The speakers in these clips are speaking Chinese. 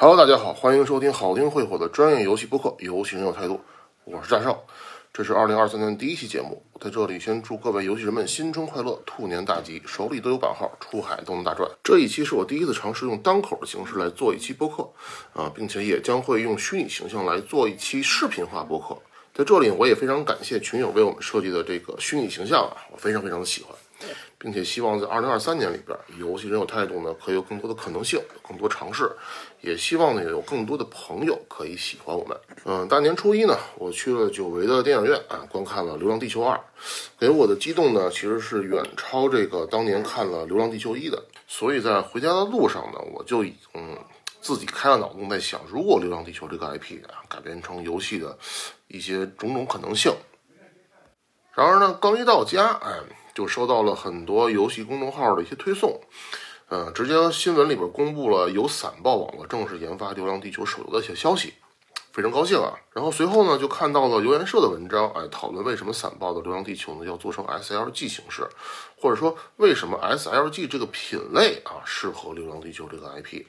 Hello，大家好，欢迎收听好听会火的专业游戏播客《游戏人有态度》，我是战少，这是二零二三年第一期节目，在这里先祝各位游戏人们新春快乐，兔年大吉，手里都有版号，出海都能大赚。这一期是我第一次尝试用单口的形式来做一期播客啊，并且也将会用虚拟形象来做一期视频化播客。在这里，我也非常感谢群友为我们设计的这个虚拟形象啊，我非常非常的喜欢。并且希望在二零二三年里边，游戏人有态度呢，可以有更多的可能性，有更多尝试。也希望呢，有更多的朋友可以喜欢我们。嗯，大年初一呢，我去了久违的电影院啊，观看了《流浪地球二》，给我的激动呢，其实是远超这个当年看了《流浪地球一》的。所以在回家的路上呢，我就已经自己开了脑洞，在想，如果《流浪地球》这个 IP 啊改编成游戏的一些种种可能性。然而呢，刚一到家，哎。就收到了很多游戏公众号的一些推送，呃，直接新闻里边公布了由散爆网络正式研发《流浪地球》手游的一些消息，非常高兴啊。然后随后呢，就看到了留言社的文章，哎，讨论为什么散爆的《流浪地球》呢要做成 SLG 形式，或者说为什么 SLG 这个品类啊适合《流浪地球》这个 IP。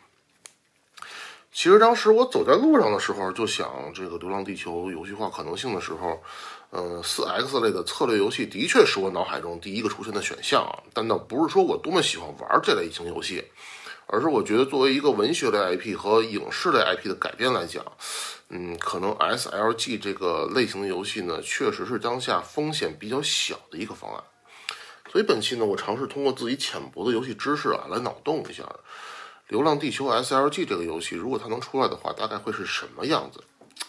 其实当时我走在路上的时候，就想这个《流浪地球》游戏化可能性的时候。呃，四 X 类的策略游戏的确是我脑海中第一个出现的选项啊，但倒不是说我多么喜欢玩这类型游戏，而是我觉得作为一个文学类 IP 和影视类 IP 的改编来讲，嗯，可能 SLG 这个类型的游戏呢，确实是当下风险比较小的一个方案。所以本期呢，我尝试通过自己浅薄的游戏知识啊，来脑洞一下，《流浪地球》SLG 这个游戏，如果它能出来的话，大概会是什么样子？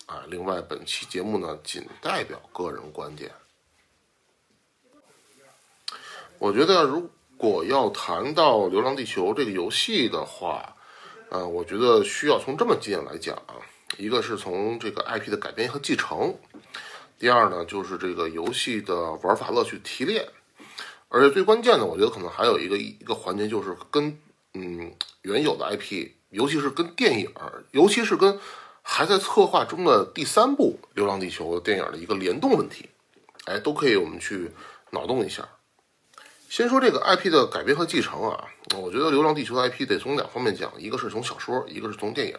啊，另外，本期节目呢，仅代表个人观点。我觉得，如果要谈到《流浪地球》这个游戏的话，呃，我觉得需要从这么几点来讲啊。一个是从这个 IP 的改编和继承，第二呢，就是这个游戏的玩法乐趣提炼，而且最关键的，我觉得可能还有一个一个环节，就是跟嗯原有的 IP，尤其是跟电影，尤其是跟。还在策划中的第三部《流浪地球》电影的一个联动问题，哎，都可以我们去脑洞一下。先说这个 IP 的改编和继承啊，我觉得《流浪地球》的 IP 得从两方面讲，一个是从小说，一个是从电影。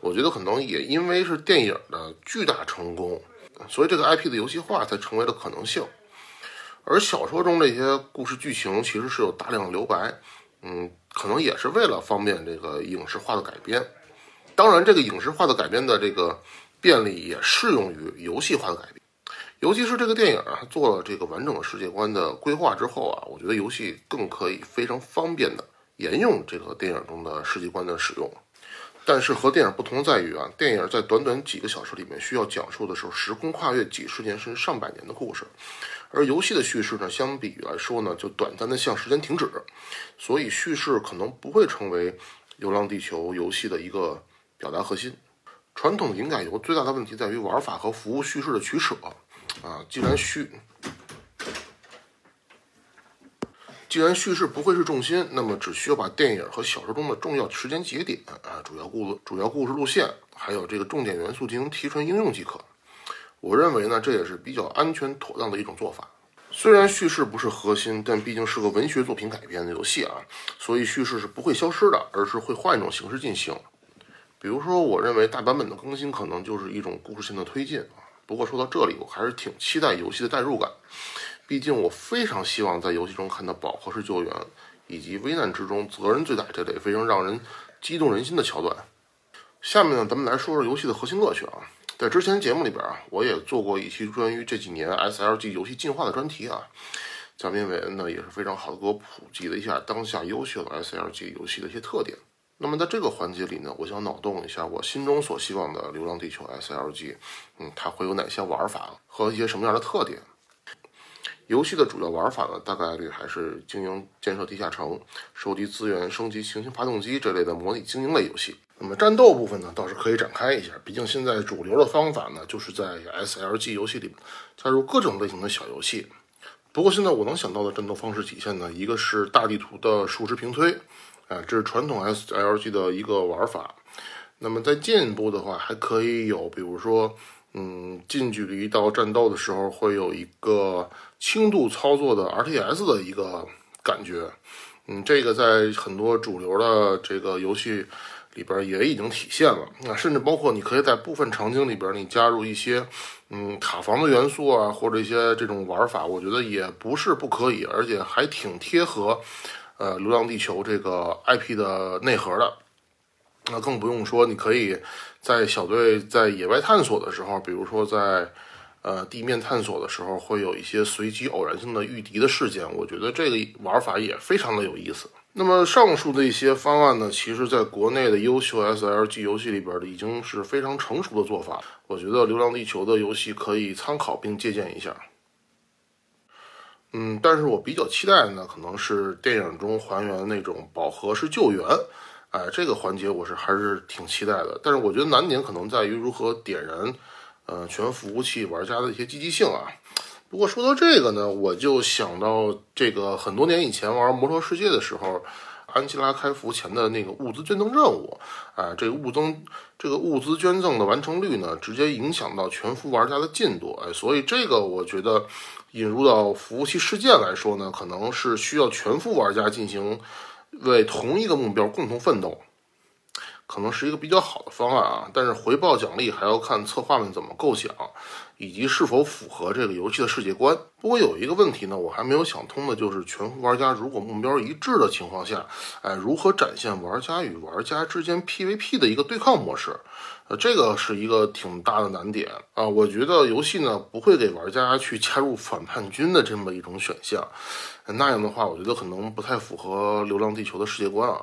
我觉得可能也因为是电影的巨大成功，所以这个 IP 的游戏化才成为了可能性。而小说中这些故事剧情其实是有大量的留白，嗯，可能也是为了方便这个影视化的改编。当然，这个影视化的改编的这个便利也适用于游戏化的改编，尤其是这个电影啊，做了这个完整的世界观的规划之后啊，我觉得游戏更可以非常方便的沿用这个电影中的世界观的使用。但是和电影不同在于啊，电影在短短几个小时里面需要讲述的是时空跨越几十年甚至上百年的故事，而游戏的叙事呢，相比来说呢，就短暂的像时间停止，所以叙事可能不会成为《流浪地球》游戏的一个。表达核心，传统影改游最大的问题在于玩法和服务叙事的取舍啊。既然叙，既然叙事不会是重心，那么只需要把电影和小说中的重要时间节点啊、主要故主要故事路线，还有这个重点元素进行提纯应用即可。我认为呢，这也是比较安全妥当的一种做法。虽然叙事不是核心，但毕竟是个文学作品改编的游戏啊，所以叙事是不会消失的，而是会换一种形式进行。比如说，我认为大版本的更新可能就是一种故事性的推进啊。不过说到这里，我还是挺期待游戏的代入感，毕竟我非常希望在游戏中看到饱和式救援以及危难之中责任最大这类非常让人激动人心的桥段。下面呢，咱们来说说游戏的核心乐趣啊。在之前节目里边啊，我也做过一期关于这几年 SLG 游戏进化的专题啊。嘉宾韦恩呢也是非常好的给我普及了一下当下优秀的 SLG 游戏的一些特点。那么在这个环节里呢，我想脑洞一下我心中所希望的《流浪地球》SLG，嗯，它会有哪些玩法和一些什么样的特点？游戏的主要玩法呢，大概率还是经营建设地下城、收集资源、升级行星发动机这类的模拟经营类游戏。那么战斗部分呢，倒是可以展开一下，毕竟现在主流的方法呢，就是在 SLG 游戏里加入各种类型的小游戏。不过现在我能想到的战斗方式体现呢，一个是大地图的数值平推。啊，这是传统 SLG 的一个玩法。那么在进一步的话，还可以有，比如说，嗯，近距离到战斗的时候，会有一个轻度操作的 RTS 的一个感觉。嗯，这个在很多主流的这个游戏里边也已经体现了。那甚至包括你可以在部分场景里边，你加入一些嗯塔防的元素啊，或者一些这种玩法，我觉得也不是不可以，而且还挺贴合呃《流浪地球》这个 IP 的内核的。那更不用说，你可以在小队在野外探索的时候，比如说在呃地面探索的时候，会有一些随机偶然性的遇敌的事件。我觉得这个玩法也非常的有意思。那么上述的一些方案呢，其实在国内的优秀 SLG 游戏里边的已经是非常成熟的做法。我觉得《流浪地球》的游戏可以参考并借鉴一下。嗯，但是我比较期待呢，可能是电影中还原那种饱和式救援。哎，这个环节我是还是挺期待的，但是我觉得难点可能在于如何点燃，呃，全服务器玩家的一些积极性啊。不过说到这个呢，我就想到这个很多年以前玩《魔兽世界》的时候，安琪拉开服前的那个物资捐赠任务，哎，这个物增这个物资捐赠的完成率呢，直接影响到全服玩家的进度，哎，所以这个我觉得引入到服务器世界来说呢，可能是需要全服玩家进行。为同一个目标共同奋斗，可能是一个比较好的方案啊。但是回报奖励还要看策划们怎么构想，以及是否符合这个游戏的世界观。不过有一个问题呢，我还没有想通的，就是全服玩家如果目标一致的情况下，哎，如何展现玩家与玩家之间 PVP 的一个对抗模式？呃，这个是一个挺大的难点啊。我觉得游戏呢不会给玩家去加入反叛军的这么一种选项。那样的话，我觉得可能不太符合《流浪地球》的世界观啊。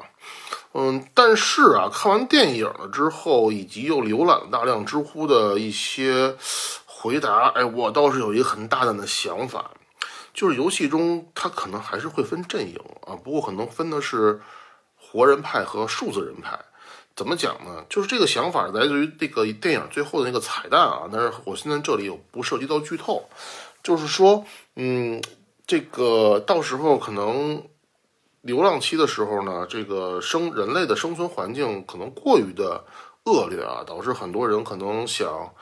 嗯，但是啊，看完电影了之后，以及又浏览了大量知乎的一些回答，哎，我倒是有一个很大胆的想法，就是游戏中它可能还是会分阵营啊，不过可能分的是活人派和数字人派。怎么讲呢？就是这个想法来自于这个电影最后的那个彩蛋啊，但是我现在这里有不涉及到剧透，就是说，嗯。这个到时候可能流浪期的时候呢，这个生人类的生存环境可能过于的恶劣啊，导致很多人可能想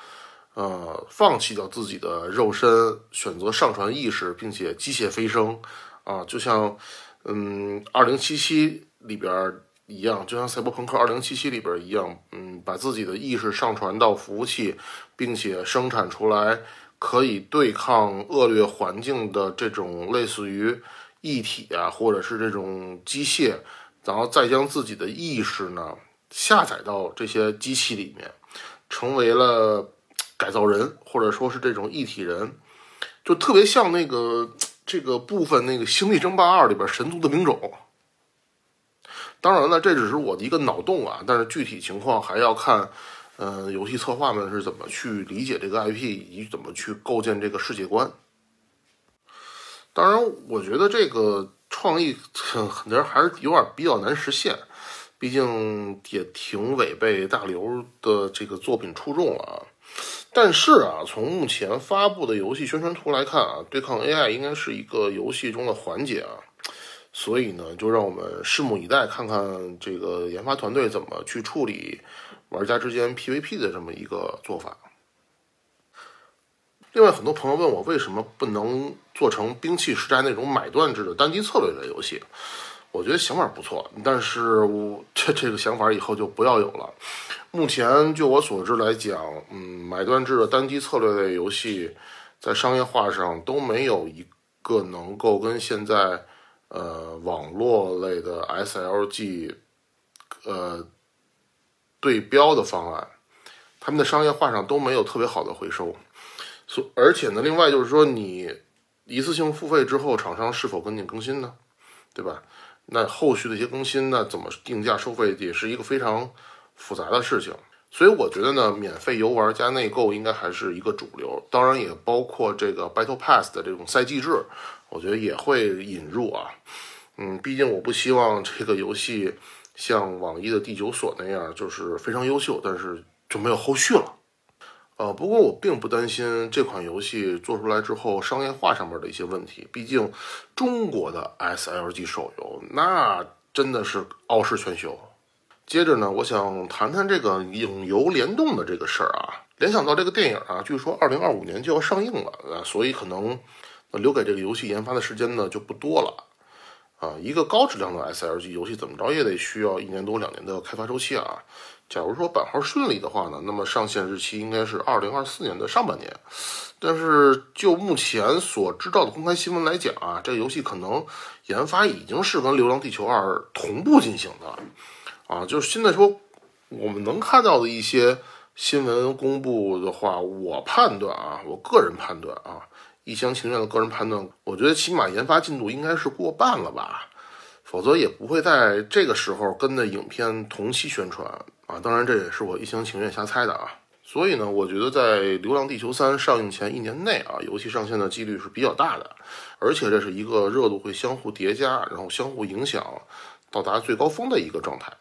呃放弃掉自己的肉身，选择上传意识，并且机械飞升啊，就像嗯二零七七里边一样，就像赛博朋克二零七七里边一样，嗯，把自己的意识上传到服务器，并且生产出来。可以对抗恶劣环境的这种类似于异体啊，或者是这种机械，然后再将自己的意识呢下载到这些机器里面，成为了改造人，或者说是这种一体人，就特别像那个这个部分那个《星际争霸二》里边神族的兵种。当然了，这只是我的一个脑洞啊，但是具体情况还要看。嗯，游戏策划们是怎么去理解这个 IP，以及怎么去构建这个世界观？当然，我觉得这个创意可能还是有点比较难实现，毕竟也挺违背大刘的这个作品初衷了啊。但是啊，从目前发布的游戏宣传图来看啊，对抗 AI 应该是一个游戏中的环节啊，所以呢，就让我们拭目以待，看看这个研发团队怎么去处理。玩家之间 PVP 的这么一个做法。另外，很多朋友问我为什么不能做成兵器时代那种买断制的单机策略类游戏？我觉得想法不错，但是我这这个想法以后就不要有了。目前就我所知来讲，嗯，买断制的单机策略类游戏在商业化上都没有一个能够跟现在呃网络类的 SLG 呃。对标的方案，他们的商业化上都没有特别好的回收，所而且呢，另外就是说，你一次性付费之后，厂商是否跟进更新呢？对吧？那后续的一些更新那，怎么定价收费，也是一个非常复杂的事情。所以我觉得呢，免费游玩加内购应该还是一个主流，当然也包括这个 Battle Pass 的这种赛季制，我觉得也会引入啊。嗯，毕竟我不希望这个游戏。像网易的第九所那样，就是非常优秀，但是就没有后续了。呃，不过我并不担心这款游戏做出来之后商业化上面的一些问题，毕竟中国的 SLG 手游那真的是傲视全球。接着呢，我想谈谈这个影游联动的这个事儿啊。联想到这个电影啊，据说二零二五年就要上映了啊，所以可能留给这个游戏研发的时间呢就不多了。啊，一个高质量的 SLG 游戏怎么着也得需要一年多两年的开发周期啊。假如说版号顺利的话呢，那么上线日期应该是二零二四年的上半年。但是就目前所知道的公开新闻来讲啊，这个游戏可能研发已经是跟《流浪地球二》同步进行的啊。就是现在说我们能看到的一些新闻公布的话，我判断啊，我个人判断啊，一厢情愿的个人判断，我觉得起码研发进度应该是过半了吧。否则也不会在这个时候跟的影片同期宣传啊！当然，这也是我一厢情愿瞎猜的啊。所以呢，我觉得在《流浪地球三》上映前一年内啊，游戏上线的几率是比较大的，而且这是一个热度会相互叠加，然后相互影响，到达最高峰的一个状态。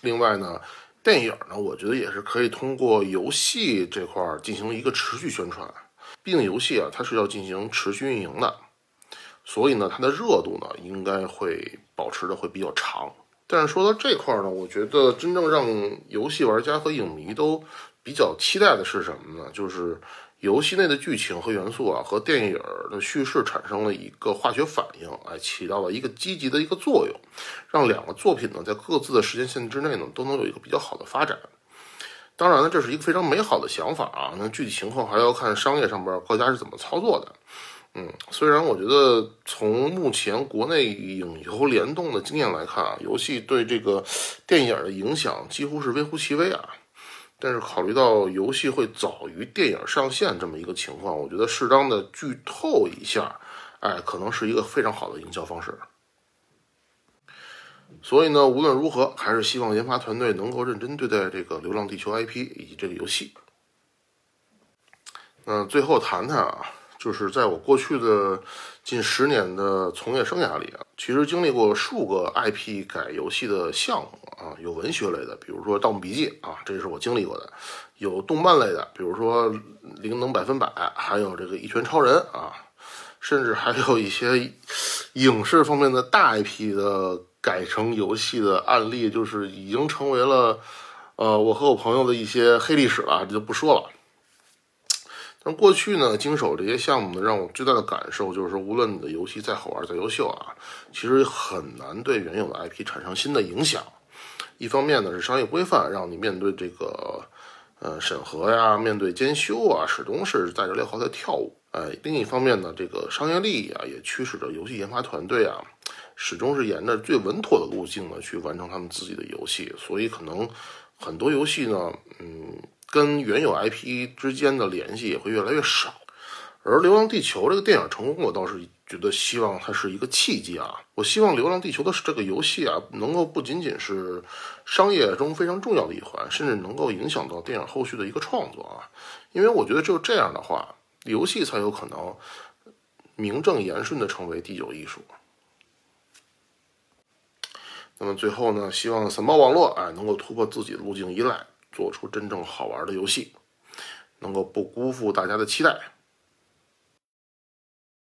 另外呢，电影呢，我觉得也是可以通过游戏这块进行一个持续宣传，毕竟游戏啊，它是要进行持续运营的。所以呢，它的热度呢应该会保持的会比较长。但是说到这块儿呢，我觉得真正让游戏玩家和影迷都比较期待的是什么呢？就是游戏内的剧情和元素啊，和电影的叙事产生了一个化学反应，哎，起到了一个积极的一个作用，让两个作品呢在各自的时间线之内呢都能有一个比较好的发展。当然呢，这是一个非常美好的想法啊，那具体情况还要看商业上边各家是怎么操作的。嗯，虽然我觉得从目前国内影游联动的经验来看啊，游戏对这个电影的影响几乎是微乎其微啊。但是考虑到游戏会早于电影上线这么一个情况，我觉得适当的剧透一下，哎，可能是一个非常好的营销方式。所以呢，无论如何，还是希望研发团队能够认真对待这个《流浪地球》IP 以及这个游戏。那最后谈谈啊。就是在我过去的近十年的从业生涯里啊，其实经历过数个 IP 改游戏的项目啊，有文学类的，比如说《盗墓笔记》啊，这是我经历过的；有动漫类的，比如说《灵能百分百》，还有这个《一拳超人》啊，甚至还有一些影视方面的大 IP 的改成游戏的案例，就是已经成为了呃我和我朋友的一些黑历史了，这就不说了。但过去呢，经手这些项目呢，让我最大的感受就是说，无论你的游戏再好玩、再优秀啊，其实很难对原有的 IP 产生新的影响。一方面呢，是商业规范让你面对这个呃审核呀、面对监修啊，始终是带着镣铐在跳舞。哎，另一方面呢，这个商业利益啊，也驱使着游戏研发团队啊，始终是沿着最稳妥的路径呢去完成他们自己的游戏。所以，可能很多游戏呢，嗯。跟原有 IP 之间的联系也会越来越少，而《流浪地球》这个电影成功，我倒是觉得希望它是一个契机啊！我希望《流浪地球》的这个游戏啊，能够不仅仅是商业中非常重要的一环，甚至能够影响到电影后续的一个创作啊！因为我觉得只有这样的话，游戏才有可能名正言顺的成为第九艺术。那么最后呢，希望散爆网络哎能够突破自己的路径依赖。做出真正好玩的游戏，能够不辜负大家的期待。